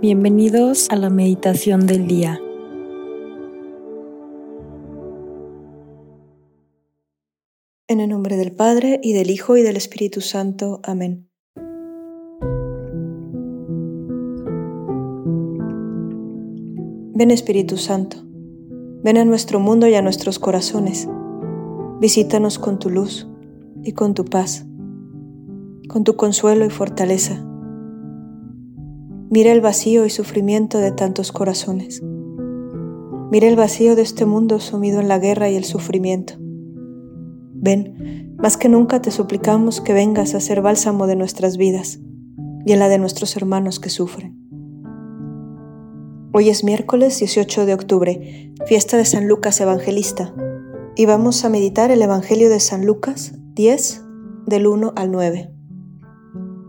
Bienvenidos a la meditación del día. En el nombre del Padre, y del Hijo, y del Espíritu Santo. Amén. Ven Espíritu Santo, ven a nuestro mundo y a nuestros corazones. Visítanos con tu luz y con tu paz, con tu consuelo y fortaleza Mira el vacío y sufrimiento de tantos corazones. Mira el vacío de este mundo sumido en la guerra y el sufrimiento. Ven, más que nunca te suplicamos que vengas a ser bálsamo de nuestras vidas y en la de nuestros hermanos que sufren. Hoy es miércoles 18 de octubre, fiesta de San Lucas Evangelista, y vamos a meditar el Evangelio de San Lucas 10 del 1 al 9.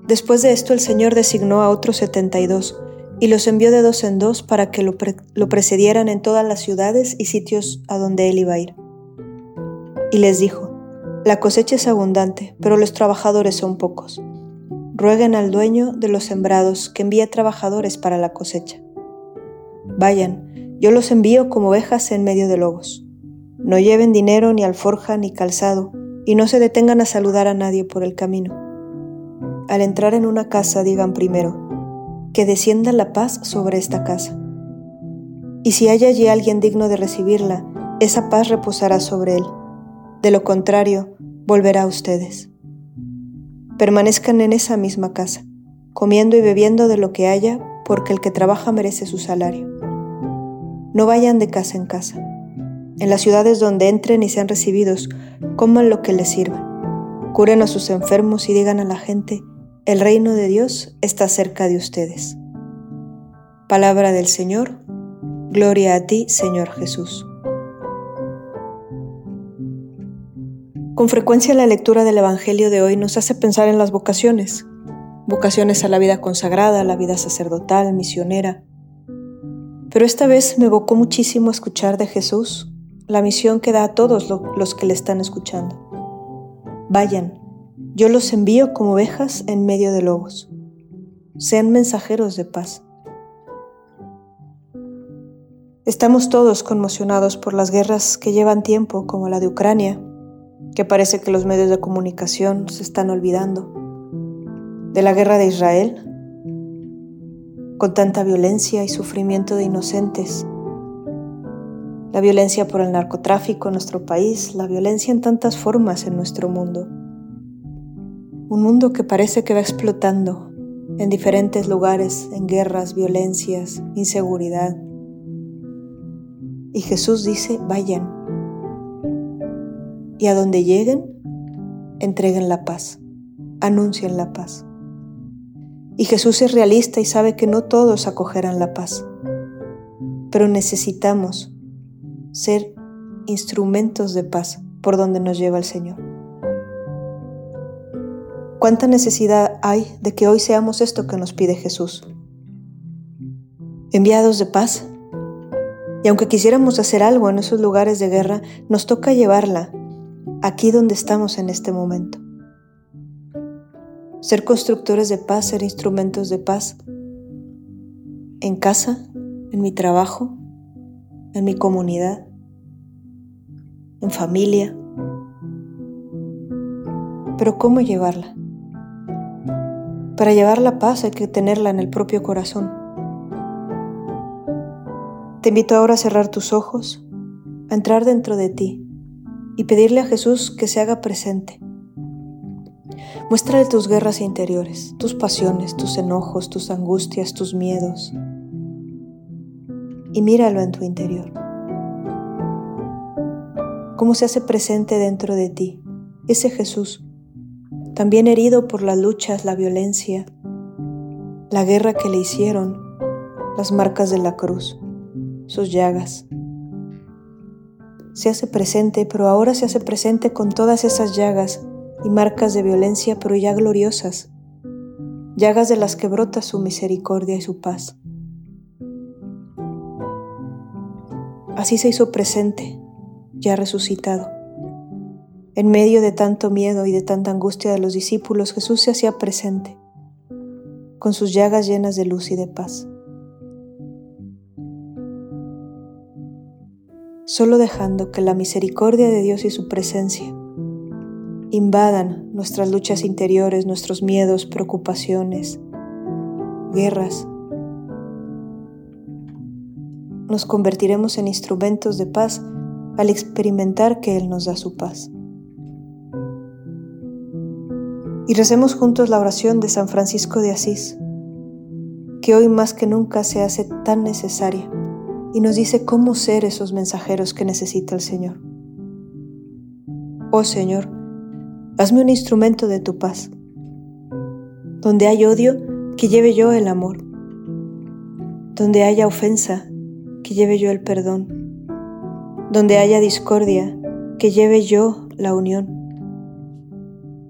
Después de esto el Señor designó a otros setenta y dos y los envió de dos en dos para que lo, precedieran en todas las ciudades y sitios a donde él iba a ir. Y les dijo, La cosecha es abundante, pero los trabajadores son pocos. Rueguen al dueño de los sembrados que envíe trabajadores para la cosecha. Vayan, yo los envío como ovejas en medio de lobos. No lleven dinero, ni alforja, ni calzado, y no se detengan a saludar a nadie por el camino al entrar en una casa digan primero, que descienda la paz sobre esta casa. Y si hay allí alguien digno de recibirla, esa paz reposará sobre él. De lo contrario, volverá a ustedes. Permanezcan en esa misma casa, comiendo y bebiendo de lo que haya, porque el que trabaja merece su salario. No vayan de casa en casa. En las ciudades donde entren y sean recibidos, coman lo que les sirvan. Curen a sus enfermos y digan a la gente, el reino de Dios está cerca de ustedes. Palabra del Señor. Gloria a ti, Señor Jesús. Con frecuencia la lectura del Evangelio de hoy nos hace pensar en las vocaciones, vocaciones a la vida consagrada, a la vida sacerdotal, misionera. Pero esta vez me evocó muchísimo escuchar de Jesús la misión que da a todos los que le están escuchando. Vayan, yo los envío como ovejas en medio de lobos. Sean mensajeros de paz. Estamos todos conmocionados por las guerras que llevan tiempo, como la de Ucrania, que parece que los medios de comunicación se están olvidando, de la guerra de Israel, con tanta violencia y sufrimiento de inocentes, la violencia por el narcotráfico en nuestro país, la violencia en tantas formas en nuestro mundo. Un mundo que parece que va explotando en diferentes lugares, en guerras, violencias, inseguridad. Y Jesús dice, vayan. Y a donde lleguen, entreguen la paz, anuncien la paz. Y Jesús es realista y sabe que no todos acogerán la paz, pero necesitamos ser instrumentos de paz por donde nos lleva el Señor. ¿Cuánta necesidad hay de que hoy seamos esto que nos pide Jesús? Enviados de paz. Y aunque quisiéramos hacer algo en esos lugares de guerra, nos toca llevarla aquí donde estamos en este momento. Ser constructores de paz, ser instrumentos de paz. En casa, en mi trabajo, en mi comunidad, en familia. Pero ¿cómo llevarla? Para llevar la paz hay que tenerla en el propio corazón. Te invito ahora a cerrar tus ojos, a entrar dentro de ti y pedirle a Jesús que se haga presente. Muéstrale tus guerras interiores, tus pasiones, tus enojos, tus angustias, tus miedos. Y míralo en tu interior. Cómo se hace presente dentro de ti ese Jesús también herido por las luchas, la violencia, la guerra que le hicieron, las marcas de la cruz, sus llagas. Se hace presente, pero ahora se hace presente con todas esas llagas y marcas de violencia, pero ya gloriosas, llagas de las que brota su misericordia y su paz. Así se hizo presente, ya resucitado. En medio de tanto miedo y de tanta angustia de los discípulos, Jesús se hacía presente, con sus llagas llenas de luz y de paz. Solo dejando que la misericordia de Dios y su presencia invadan nuestras luchas interiores, nuestros miedos, preocupaciones, guerras, nos convertiremos en instrumentos de paz al experimentar que Él nos da su paz. Y recemos juntos la oración de San Francisco de Asís, que hoy más que nunca se hace tan necesaria y nos dice cómo ser esos mensajeros que necesita el Señor. Oh Señor, hazme un instrumento de tu paz. Donde hay odio, que lleve yo el amor. Donde haya ofensa, que lleve yo el perdón. Donde haya discordia, que lleve yo la unión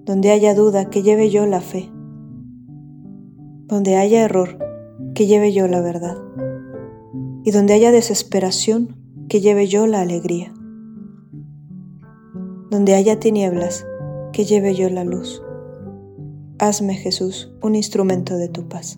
donde haya duda, que lleve yo la fe. Donde haya error, que lleve yo la verdad. Y donde haya desesperación, que lleve yo la alegría. Donde haya tinieblas, que lleve yo la luz. Hazme, Jesús, un instrumento de tu paz.